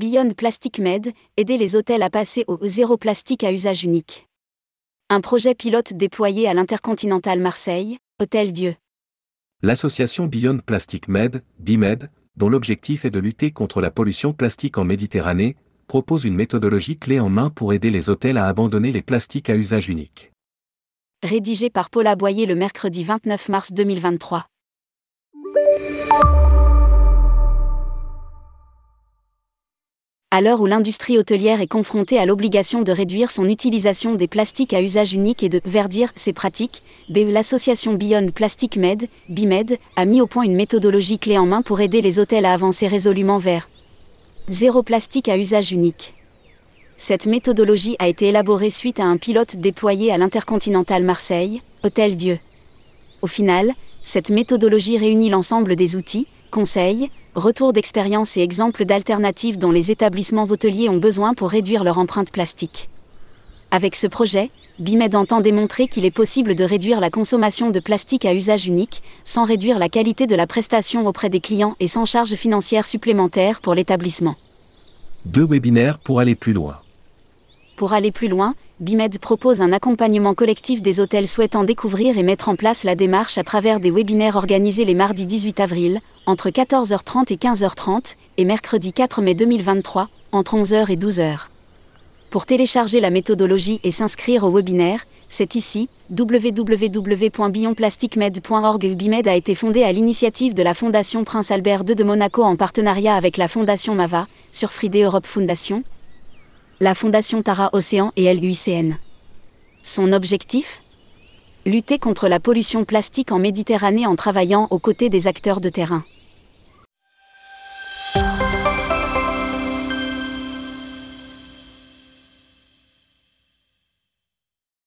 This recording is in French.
Beyond Plastic Med, aider les hôtels à passer au zéro plastique à usage unique. Un projet pilote déployé à l'Intercontinental Marseille, Hôtel Dieu. L'association Beyond Plastic Med, BIMED, dont l'objectif est de lutter contre la pollution plastique en Méditerranée, propose une méthodologie clé en main pour aider les hôtels à abandonner les plastiques à usage unique. Rédigé par Paula Boyer le mercredi 29 mars 2023. À l'heure où l'industrie hôtelière est confrontée à l'obligation de réduire son utilisation des plastiques à usage unique et de verdir ses pratiques, l'association Beyond Plastic Med, BIMED, a mis au point une méthodologie clé en main pour aider les hôtels à avancer résolument vers zéro plastique à usage unique. Cette méthodologie a été élaborée suite à un pilote déployé à l'Intercontinental Marseille, Hôtel Dieu. Au final, cette méthodologie réunit l'ensemble des outils, conseils, retours d'expérience et exemples d'alternatives dont les établissements hôteliers ont besoin pour réduire leur empreinte plastique. Avec ce projet, BIMED entend démontrer qu'il est possible de réduire la consommation de plastique à usage unique, sans réduire la qualité de la prestation auprès des clients et sans charge financière supplémentaire pour l'établissement. Deux webinaires pour aller plus loin. Pour aller plus loin, BIMED propose un accompagnement collectif des hôtels souhaitant découvrir et mettre en place la démarche à travers des webinaires organisés les mardis 18 avril, entre 14h30 et 15h30, et mercredi 4 mai 2023, entre 11h et 12h. Pour télécharger la méthodologie et s'inscrire au webinaire, c'est ici, www.bionplasticmed.org. BIMED a été fondé à l'initiative de la Fondation Prince Albert II de Monaco en partenariat avec la Fondation MAVA, sur Friday Europe Foundation, la Fondation Tara Océan et LUICN. Son objectif? Lutter contre la pollution plastique en Méditerranée en travaillant aux côtés des acteurs de terrain.